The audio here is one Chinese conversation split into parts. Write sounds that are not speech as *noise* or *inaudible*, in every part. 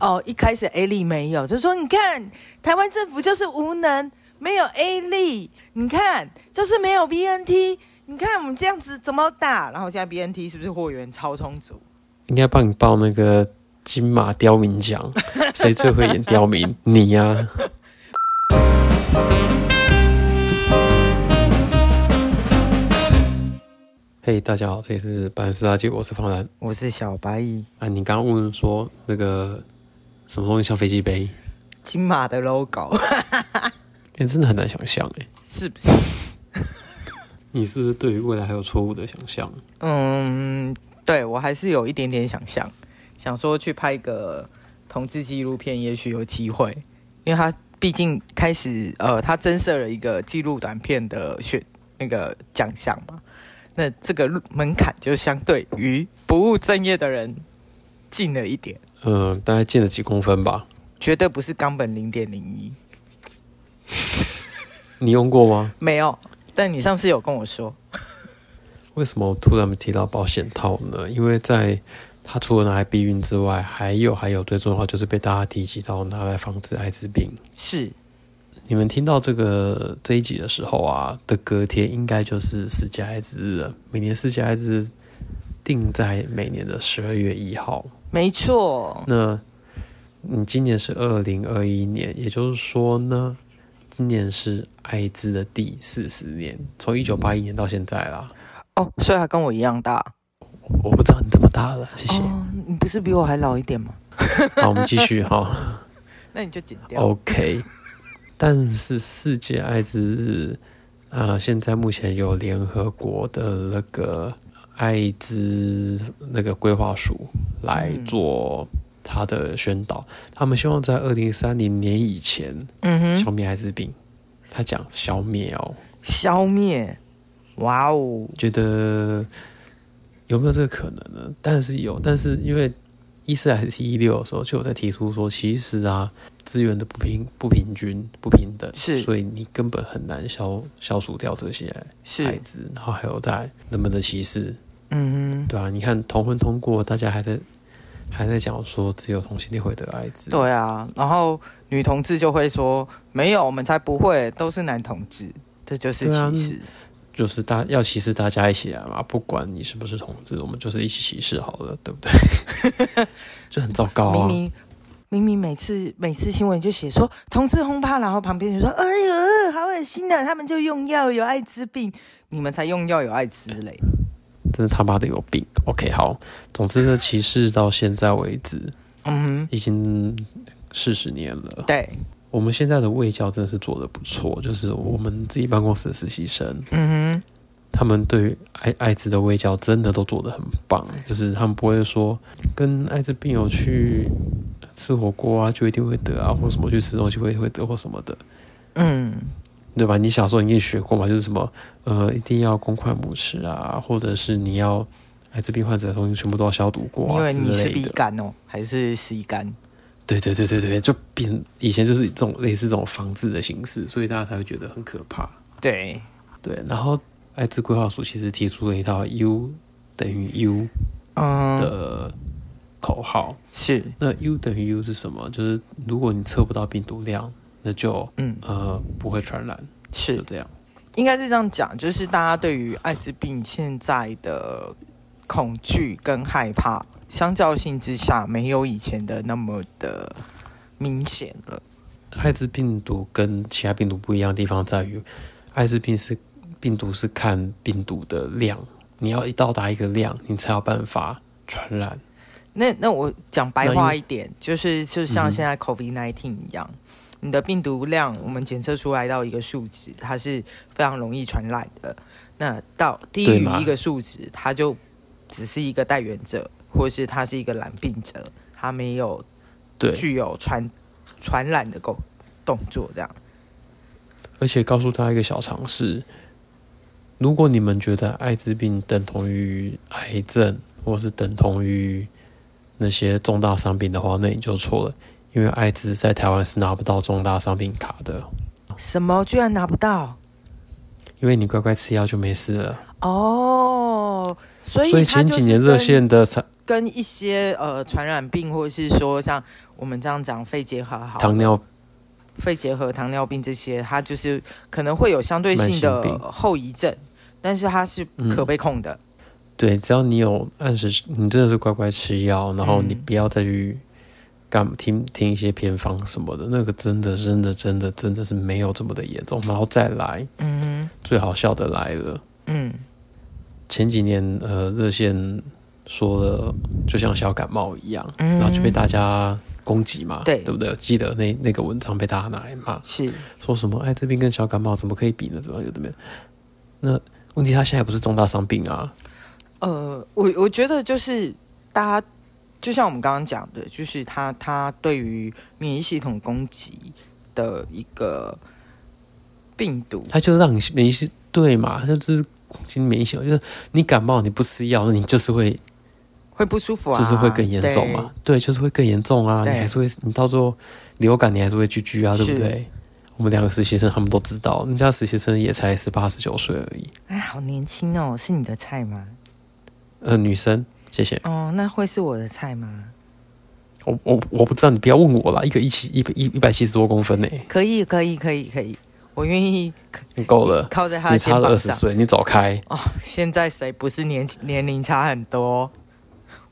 哦，一开始 A 力没有，就说你看台湾政府就是无能，没有 A 力，你看就是没有 BNT，你看我们这样子怎么打？然后现在 BNT 是不是货源超充足？应该帮你报那个金马刁民奖，*laughs* 谁最会演刁民？你呀、*laughs* 啊。嘿，hey, 大家好，这里是百事大吉，我是方兰，我是小白蚁。啊，你刚刚问说那个什么东西像飞机杯？金马的 logo，*laughs* 哎、欸，真的很难想象，哎，是不是？*laughs* 你是不是对于未来还有错误的想象？嗯，对，我还是有一点点想象，想说去拍一个同志纪录片，也许有机会，因为他毕竟开始呃，他增设了一个纪录短片的选那个奖项嘛。那这个门槛就相对于不务正业的人近了一点，嗯，大概近了几公分吧。绝对不是冈本零点零一。*laughs* 你用过吗？没有，但你上次有跟我说。为什么我突然提到保险套呢？因为在它除了拿来避孕之外，还有还有最重要就是被大家提及到拿来防治艾滋病。是。你们听到这个这一集的时候啊，的隔天应该就是世界艾滋日了。每年世界艾滋日定在每年的十二月一号。没错。那你今年是二零二一年，也就是说呢，今年是艾滋的第四十年，从一九八一年到现在啦。哦，所以他跟我一样大。我不知道你这么大了，谢谢。哦，你不是比我还老一点吗？好，我们继续 *laughs* 哈。那你就剪掉。OK。但是世界艾滋日，呃，现在目前有联合国的那个艾滋那个规划署来做他的宣导，嗯、他们希望在二零三零年以前，嗯哼，消灭艾滋病。他讲消灭哦，消灭，哇哦，觉得有没有这个可能呢？但是有，但是因为。一四还是一六的时候，就有在提出说，其实啊，资源的不平、不平均、不平等，是，所以你根本很难消消除掉这些孩子，是然后还有在人们的歧视，嗯哼，对啊，你看同婚通过，大家还在还在讲说，只有同性恋会得艾滋，对啊，然后女同志就会说，没有，我们才不会，都是男同志，这就是歧视。就是大要歧视大家一起来嘛，不管你是不是同志，我们就是一起歧视好了，对不对？*laughs* 就很糟糕啊！明明明明每次每次新闻就写说同志轰趴，然后旁边就说：“哎呦，好恶心的、啊！”他们就用药有艾滋病，你们才用药有艾滋嘞！真的他妈的有病！OK，好，总之呢，歧视到现在为止，嗯哼，已经四十年了。对。我们现在的卫教真的是做得不错，就是我们自己办公室的实习生，嗯哼，他们对于艾艾滋的卫教真的都做得很棒，就是他们不会说跟艾滋病友去吃火锅啊，就一定会得啊，或什么去吃东西会会得或什么的，嗯，对吧？你小时候你也学过嘛，就是什么呃，一定要公筷母匙啊，或者是你要艾滋病患者的东西全部都要消毒过啊，因为你是 B 肝哦，还是 C 肝？对对对对对，就变以前就是这种类似这种防治的形式，所以大家才会觉得很可怕。对对，然后艾滋规划署其实提出了一套 U 等于 U 的口号，嗯、是那 U 等于 U 是什么？就是如果你测不到病毒量，那就嗯呃不会传染，是就这样。应该是这样讲，就是大家对于艾滋病现在的恐惧跟害怕。相较性之下，没有以前的那么的明显了。艾滋病毒跟其他病毒不一样的地方在于，艾滋病是病毒是看病毒的量，你要一到达一个量，你才有办法传染。那那我讲白话一点，就是就像现在 COVID-19 一样，嗯、你的病毒量我们检测出来到一个数值，它是非常容易传染的。那到低于一个数值，它就只是一个带原者。或是他是一个染病者，他没有对具有传传染的动动作，这样。而且告诉他一个小常识：如果你们觉得艾滋病等同于癌症，或是等同于那些重大伤病的话，那你就错了。因为艾滋在台湾是拿不到重大伤病卡的。什么？居然拿不到？因为你乖乖吃药就没事了。哦，所以所以前几年热线的跟一些呃传染病，或者是说像我们这样讲肺结核、糖尿、肺结核、糖尿病这些，它就是可能会有相对性的后遗症，但是它是可被控的。嗯。对，只要你有按时，你真的是乖乖吃药，然后你不要再去干听听一些偏方什么的，那个真的真的真的真的是没有这么的严重。然后再来，嗯，最好笑的来了，嗯。前几年，呃，热线说了，就像小感冒一样，嗯、然后就被大家攻击嘛，对，对不对？记得那那个文章被大家拿来骂，是说什么哎，这病跟小感冒怎么可以比呢？怎么有的没有？那问题他现在不是重大伤病啊？呃，我我觉得就是大家就像我们刚刚讲的，就是他他对于免疫系统攻击的一个病毒，他就让你免疫系对嘛，他就是。攻击免疫系统就是你感冒你不吃药，你就是会会不舒服啊，就是会更严重嘛。对，对，就是会更严重啊。你还是会，你到时候流感你还是会聚聚啊，对不对？我们两个实习生他们都知道，人家实习生也才十八十九岁而已。哎，好年轻哦，是你的菜吗？呃，女生，谢谢。哦，那会是我的菜吗？我我我不知道，你不要问我啦。一个一七一百一一百七十多公分呢，可以可以可以可以。我愿意，你够了，靠在他。你差了二十岁，你走开。哦，现在谁不是年年龄差很多？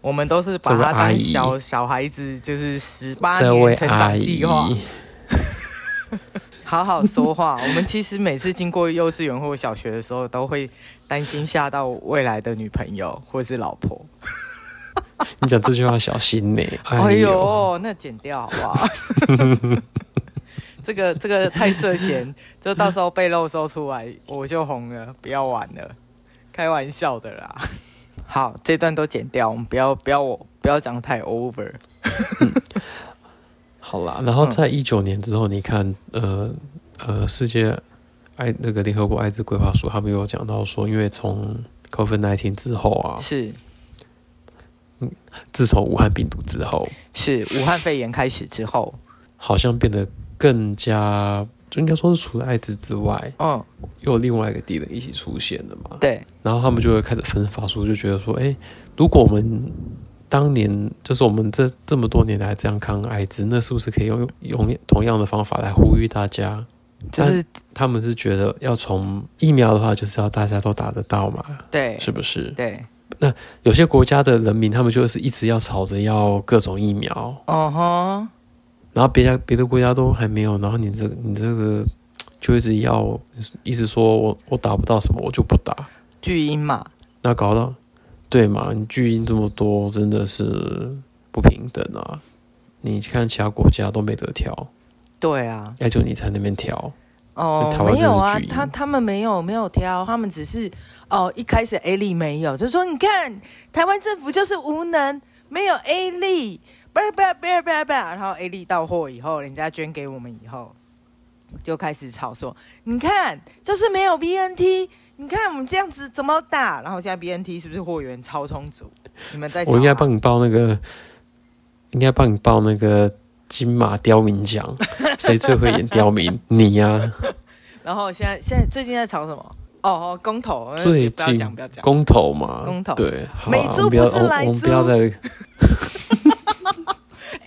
我们都是把他当小小孩子，就是十八年成长计划。好好说话。我们其实每次经过幼稚园或小学的时候，都会担心吓到未来的女朋友或是老婆。你讲这句话小心呢、*laughs* 欸。哎呦，那剪掉好不好？*laughs* 这个这个太涉嫌，就到时候被漏搜出来，我就红了，不要玩了，开玩笑的啦。好，这段都剪掉，我们不要不要我不要讲太 over。嗯、*laughs* 好啦，然后在一九年之后，你看，呃呃，世界爱那个联合国艾滋规划署，他们有讲到说，因为从 COVID-19 之后啊，是，嗯，自从武汉病毒之后，是武汉肺炎开始之后，好像变得。更加就应该说是除了艾滋之外，嗯，又有另外一个敌人一起出现了嘛？对。然后他们就会开始分发出，就觉得说，哎，如果我们当年就是我们这这么多年来这样抗艾滋，那是不是可以用用同样的方法来呼吁大家？就是他们是觉得要从疫苗的话，就是要大家都打得到嘛？对，是不是？对。那有些国家的人民，他们就是一直要吵着要各种疫苗。哦吼。然后别家别的国家都还没有，然后你这个你这个 *tsk* 就一直要一直说我我打不到什么，我就不打。巨婴嘛，那搞到对嘛？你巨婴这么多，真的是不平等啊！你看其他国家都没得挑，对啊，要就你在那边挑哦，没有啊，他他们没有没有挑，他们只是哦一开始 A 力没有，就是说你看台湾政府就是无能，没有 A 粒。不不不不不，然后 A 粒到货以后，人家捐给我们以后，就开始吵说：“你看，就是没有 BNT，你看我们这样子怎么打？”然后现在 BNT 是不是货源超充足？你们在我应该帮你报那个，应该帮你报那个金马刁民奖，谁最会演刁民？你呀、*laughs* 啊。然后现在现在最近在吵什么？哦哦，公投。最近公投嘛，公投对。美猪不是来猪。我们不要再。*laughs*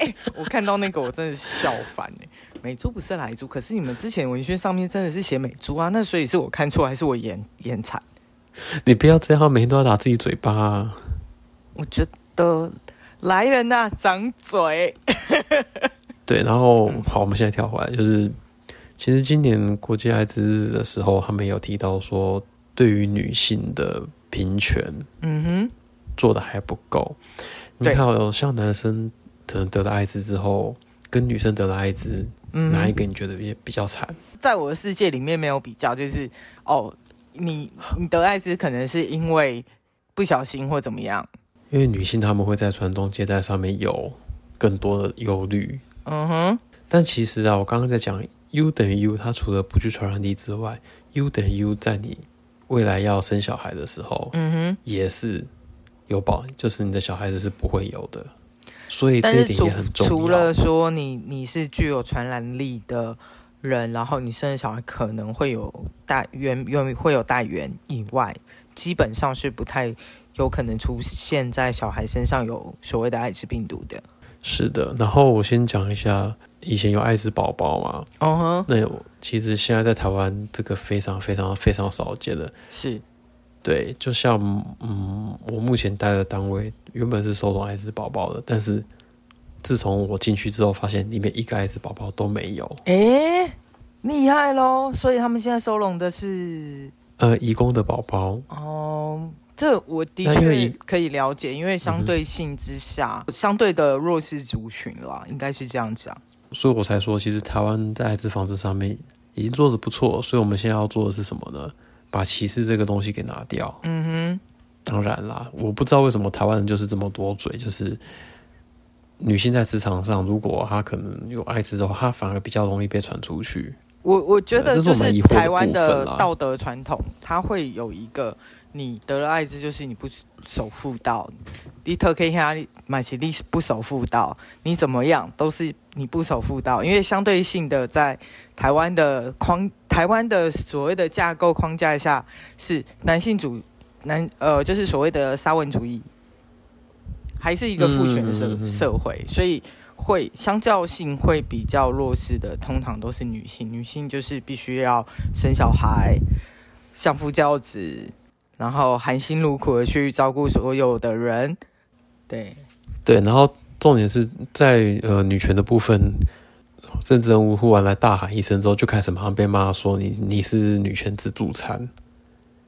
欸、*laughs* 我看到那个，我真的是笑翻哎！美珠不是莱猪，可是你们之前文宣上面真的是写美珠啊，那所以是我看错还是我眼眼残？你不要这样，每天都要打自己嘴巴啊！我觉得来人呐、啊，掌嘴！*laughs* 对，然后好，我们现在跳回来，就是其实今年国际艾滋日的时候，他们有提到说，对于女性的平权，嗯哼，做的还不够。你看，有像男生。可能得了艾滋之后，跟女生得了艾滋，嗯、哪一个你觉得比比较惨？在我的世界里面没有比较，就是哦，你你得艾滋可能是因为不小心或怎么样。因为女性她们会在传宗接代上面有更多的忧虑。嗯哼。但其实啊，我刚刚在讲 U 等于 U，它除了不具传染力之外，U 等于 U 在你未来要生小孩的时候，嗯哼，也是有保，就是你的小孩子是不会有的。所以这一点也很重要。除了说你你是具有传染力的人，然后你生的小孩可能会有带原原会有带源以外，基本上是不太有可能出现在小孩身上有所谓的艾滋病毒的。是的，然后我先讲一下，以前有艾滋宝宝嘛，哦、uh，huh. 那其实现在在台湾这个非常非常非常少见的，是，对，就像嗯，我目前待的单位原本是收容艾滋宝宝的，但是自从我进去之后，发现里面一个艾滋宝宝都没有，哎、欸，厉害喽！所以他们现在收容的是呃，移工的宝宝哦。Uh 这我的确可以了解，因为相对性之下，嗯、相对的弱势族群啦，应该是这样讲。所以我才说，其实台湾在艾滋防治上面已经做得不错，所以我们现在要做的是什么呢？把歧视这个东西给拿掉。嗯哼，当然啦，我不知道为什么台湾人就是这么多嘴，就是女性在职场上，如果她可能有艾滋的话，她反而比较容易被传出去。我我觉得就是台湾的道德传统，它会有一个。你得了艾滋，就是你不守妇道，你特可以让你买起你不守妇道，你怎么样都是你不守妇道，因为相对性的在台湾的框，台湾的所谓的架构框架下是男性主男呃，就是所谓的沙文主义，还是一个父权的社社会，所以会相较性会比较弱势的，通常都是女性，女性就是必须要生小孩，相夫教子。然后含辛茹苦的去照顾所有的人，对对，然后重点是在呃女权的部分，政治人物忽然来大喊一声之后，就开始马上被骂说你你是女权自助餐，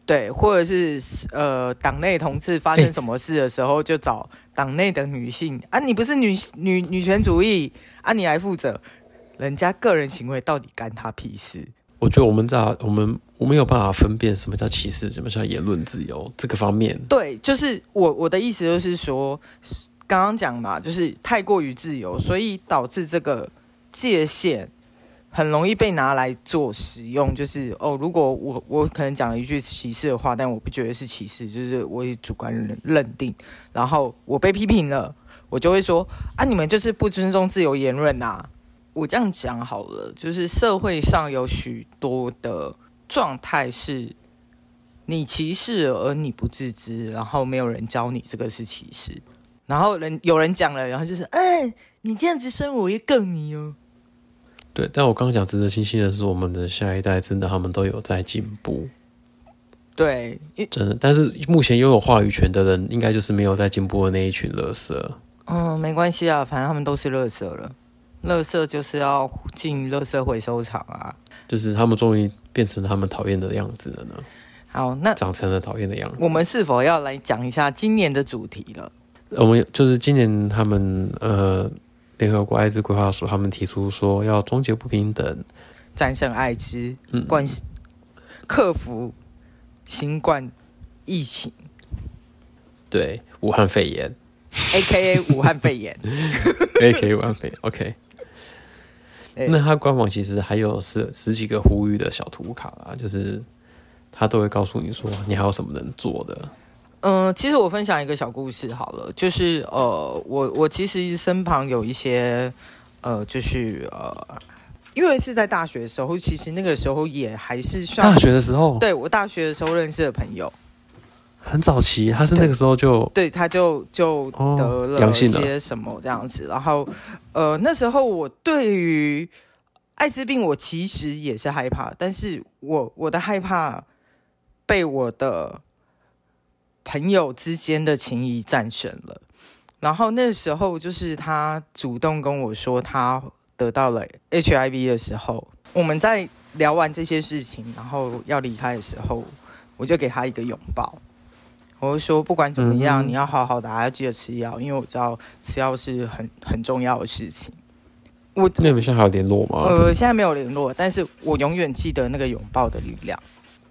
对，或者是呃党内同志发生什么事的时候，就找党内的女性、欸、啊，你不是女女女权主义啊，你来负责，人家个人行为到底干他屁事？我觉得我们在我们。我没有办法分辨什么叫歧视，什么叫言论自由这个方面。对，就是我我的意思就是说，刚刚讲嘛，就是太过于自由，所以导致这个界限很容易被拿来做使用。就是哦，如果我我可能讲了一句歧视的话，但我不觉得是歧视，就是我以主观认认定，然后我被批评了，我就会说啊，你们就是不尊重自由言论呐。我这样讲好了，就是社会上有许多的。状态是，你歧视而你不自知，然后没有人教你这个是歧视，然后人有人讲了，然后就是，哎，你这样子生我也更你哦。对，但我刚刚讲值得庆幸的是，我们的下一代真的他们都有在进步。对，真的，但是目前拥有话语权的人，应该就是没有在进步的那一群乐色。嗯，没关系啊，反正他们都是乐色了，乐色就是要进乐色回收厂啊。就是他们终于。变成他们讨厌的样子了呢？好，那长成了讨厌的样子。我们是否要来讲一下今年的主题了？我们就是今年他们呃，联合国艾滋规划署他们提出说要终结不平等，战胜艾滋，嗯，关系克服新冠疫情，对，武汉肺炎，A.K.A. 武汉肺炎，*laughs* A.K.A. 武汉肺炎，OK。*laughs* 那他官网其实还有十十几个呼吁的小图卡啊，就是他都会告诉你说你还有什么能做的。嗯、呃，其实我分享一个小故事好了，就是呃，我我其实身旁有一些呃，就是呃，因为是在大学的时候，其实那个时候也还是算大学的时候，对我大学的时候认识的朋友。很早期，他是那个时候就对，对，他就就得了一些什么这样子，然后呃那时候我对于艾滋病我其实也是害怕，但是我我的害怕被我的朋友之间的情谊战胜了，然后那时候就是他主动跟我说他得到了 HIV 的时候，我们在聊完这些事情，然后要离开的时候，我就给他一个拥抱。我就说，不管怎么样，嗯、你要好好的，还要记得吃药，因为我知道吃药是很很重要的事情。我那你们现在还有联络吗？呃，现在没有联络，但是我永远记得那个拥抱的力量。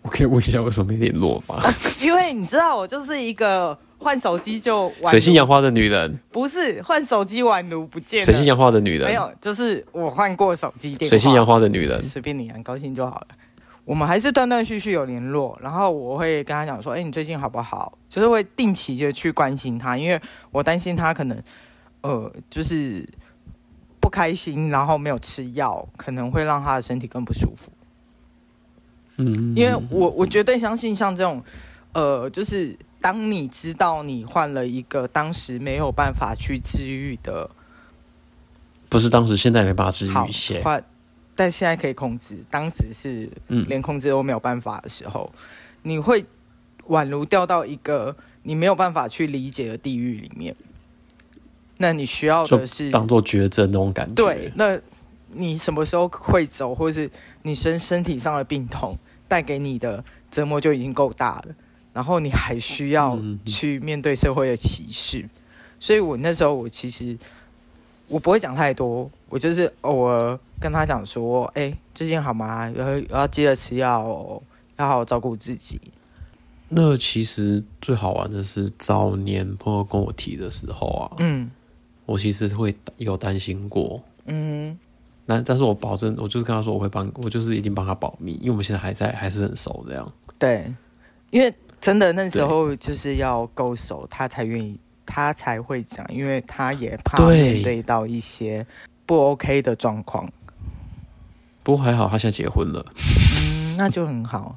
我可以问一下为什么没联络吗？啊？*laughs* 因为你知道，我就是一个换手机就水性杨花的女人，不是换手机宛如不见水性杨花的女人，没有，就是我换过手机电话，水性杨花的女人，随便你，很高兴就好了。我们还是断断续续有联络，然后我会跟他讲说：“哎，你最近好不好？”就是会定期就去关心他，因为我担心他可能，呃，就是不开心，然后没有吃药，可能会让他的身体更不舒服。嗯，因为我我绝对相信像这种，呃，就是当你知道你换了一个当时没有办法去治愈的，不是当时，现在没办法治愈一些，但现在可以控制，当时是连控制都没有办法的时候，嗯、你会宛如掉到一个你没有办法去理解的地狱里面。那你需要的是当做绝症那种感觉。对，那你什么时候会走，或是你身身体上的病痛带给你的折磨就已经够大了，然后你还需要去面对社会的歧视。嗯、所以我那时候我其实我不会讲太多，我就是偶尔跟他讲说：“哎、欸，最近好吗？然后要记得吃药，要好好照顾自己。”那其实最好玩的是早年朋友跟我提的时候啊，嗯。我其实会有担心过，嗯，那但是我保证，我就是跟他说我会帮，我就是一定帮他保密，因为我们现在还在，还是很熟这样。对，因为真的那时候就是要够熟，他才愿意，他才会讲，因为他也怕面对到一些不 OK 的状况。不过还好，他现在结婚了，*laughs* 嗯，那就很好。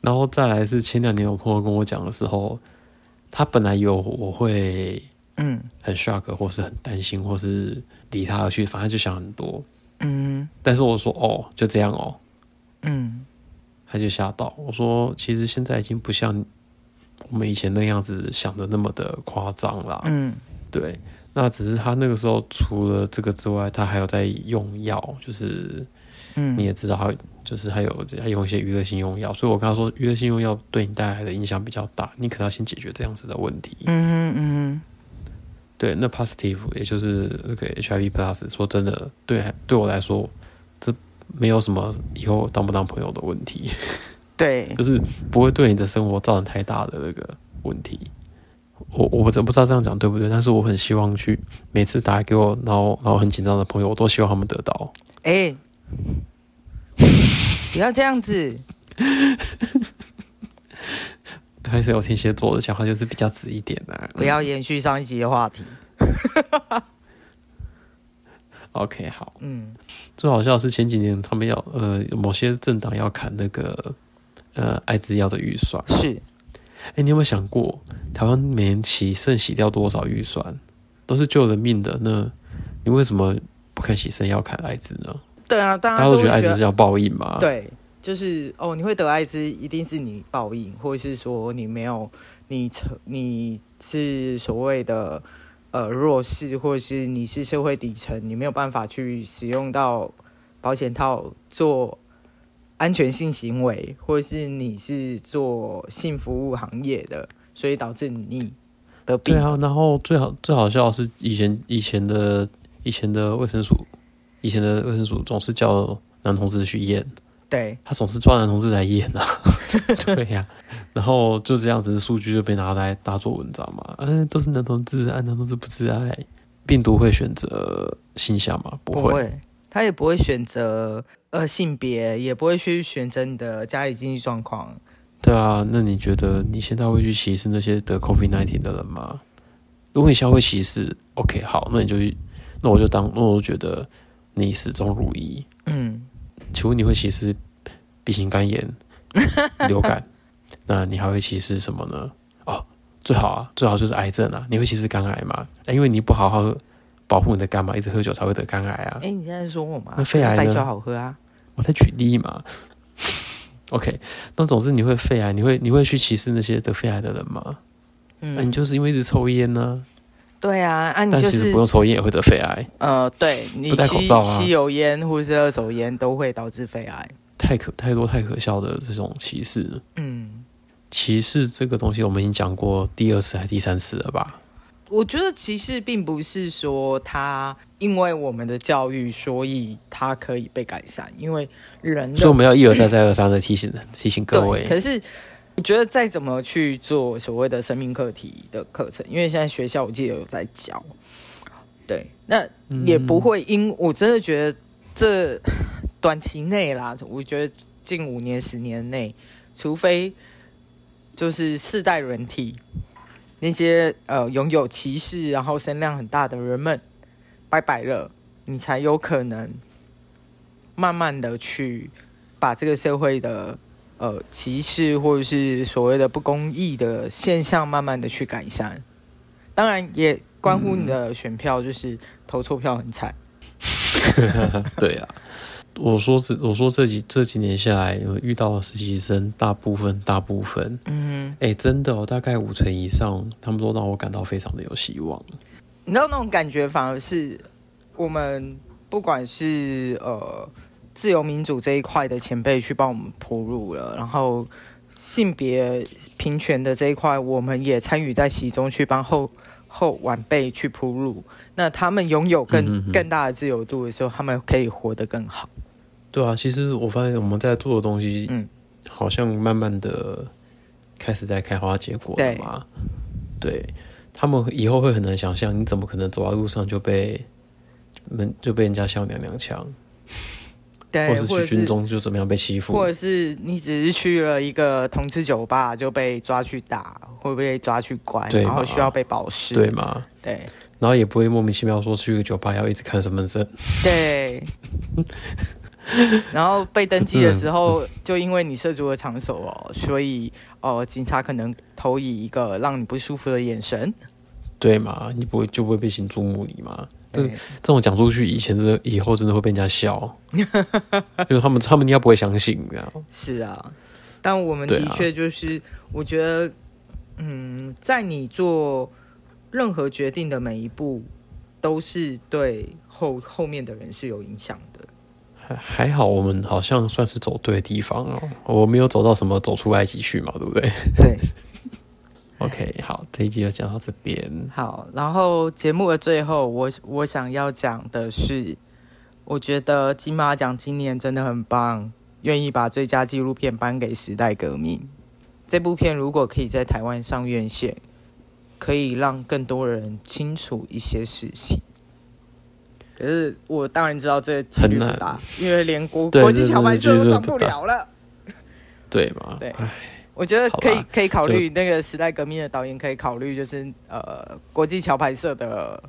然后再来是前两年，我朋友跟我讲的时候，他本来有我会。嗯，很 shock，或是很担心，或是离他而去，反正就想很多。嗯，但是我说哦，就这样哦。嗯，他就吓到我说，其实现在已经不像我们以前那样子想的那么的夸张啦。嗯，对，那只是他那个时候除了这个之外，他还有在用药，就是嗯，你也知道，他就是还有在用一些娱乐性用药，所以我跟他说，娱乐性用药对你带来的影响比较大，你可能要先解决这样子的问题。嗯嗯嗯。对，那 positive 也就是那个 HIV plus，说真的，对对我来说，这没有什么以后当不当朋友的问题。对，*laughs* 就是不会对你的生活造成太大的那个问题。我我真不知道这样讲对不对，但是我很希望去每次打给我，然后然后很紧张的朋友，我都希望他们得到。哎、欸，*laughs* 不要这样子。*laughs* 还是有天蝎座的讲话就是比较直一点的、啊。不要延续上一集的话题。*laughs* OK，好。嗯，最好笑的是前几年他们要呃某些政党要砍那个呃艾滋药的预算。是。哎、欸，你有没有想过台湾每年洗肾洗掉多少预算？都是救人命的，那你为什么不肯洗肾要砍艾滋呢？对啊，大家都觉得艾滋是要报应嘛？对。就是哦，你会得艾滋，一定是你报应，或者是说你没有，你成你是所谓的呃弱势，或者是你是社会底层，你没有办法去使用到保险套做安全性行为，或者是你是做性服务行业的，所以导致你得病。对啊，然后最好最好笑的是以前以前的以前的卫生署，以前的卫生署总是叫男同志去验。对，他总是抓男同志来演啊，*laughs* 对呀、啊，然后就这样子，数据就被拿来大做文章嘛。嗯、呃，都是男同志，男同志不自爱，病毒会选择性向吗？不会，不会，他也不会选择呃性别，也不会去选择你的家里经济状况。对啊，那你觉得你现在会去歧视那些得 COVID-19 的人吗？如果你现在会歧视，OK，好，那你就那我就当那我就觉得你始终如一。嗯。请问你会歧视 B 型肝炎、*laughs* 流感？那你还会歧视什么呢？哦，最好啊，最好就是癌症啊！你会歧视肝癌吗？因为你不好好保护你的肝嘛，一直喝酒才会得肝癌啊！哎，你现在说我吗？那肺癌呢？白酒好喝啊！我在举例嘛。OK，那总之你会肺癌，你会你会去歧视那些得肺癌的人吗？嗯，那你就是因为一直抽烟呢？对啊，啊，你就是、但其实不用抽烟也会得肺癌。呃，对，你不戴口罩啊，吸油烟或者是二手烟都会导致肺癌。太可太多太可笑的这种歧视。嗯，歧视这个东西我们已经讲过第二次还是第三次了吧？我觉得歧视并不是说他因为我们的教育，所以他可以被改善，因为人，所以我们要一而再再而三的提醒提醒各位。可是。我觉得再怎么去做所谓的生命课题的课程，因为现在学校我记得有在教，对，那也不会因我真的觉得这 *laughs* 短期内啦，我觉得近五年十年内，除非就是世代轮替，那些呃拥有歧视然后声量很大的人们拜拜了，你才有可能慢慢的去把这个社会的。呃歧视或者是所谓的不公义的现象，慢慢的去改善。当然也关乎你的选票，就是投错票很惨。嗯、对啊。我说这，我说这几这几年下来，有遇到的实习生，大部分大部分，嗯，哎，真的哦，大概五成以上，他们都让我感到非常的有希望。你知道那种感觉，反而是我们不管是呃自由民主这一块的前辈去帮我们铺路了，然后性别平权的这一块，我们也参与在其中去帮后后晚辈去铺路。那他们拥有更更大的自由度的时候，他们可以活得更好。对啊，其实我发现我们在做的东西，嗯，好像慢慢的开始在开花结果了嘛。对，对他们以后会很难想象，你怎么可能走在路上就被门就被人家笑娘娘腔？对，或者是去军中就怎么样被欺负？或者是你只是去了一个同志酒吧就被抓去打，会被抓去关，然后需要被保释，对吗？对，然后也不会莫名其妙说去个酒吧要一直看身份证，对。*laughs* 然后被登记的时候，就因为你涉足了场所哦，所以哦，警察可能投以一个让你不舒服的眼神，对嘛？你不会就不会被行注目礼吗？这这种讲出去，以前真的以后真的会被人家笑，*laughs* 就是他们他们应该不会相信这样。是啊，但我们的确就是，我觉得，嗯，在你做任何决定的每一步，都是对后后面的人是有影响的。还好，我们好像算是走对的地方哦。我没有走到什么走出埃及去嘛，对不对？对。OK，好，这一集就讲到这边。好，然后节目的最后，我我想要讲的是，我觉得金马奖今年真的很棒，愿意把最佳纪录片颁给《时代革命》这部片。如果可以在台湾上院线，可以让更多人清楚一些事情。可是我当然知道这几率不大，因为连国国际桥牌社都上不了了，对吗？对，我觉得可以可以考虑那个时代革命的导演可以考虑，就是呃国际桥牌社的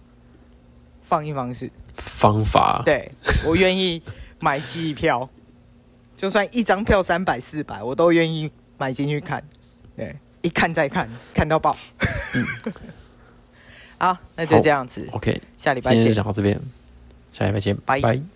放映方式方法。对，我愿意买机票，*laughs* 就算一张票三百四百，我都愿意买进去看。对，一看再看，看到爆。嗯，*laughs* 好，那就这样子。OK，下礼拜见。先讲到这边。下礼拜见，拜拜。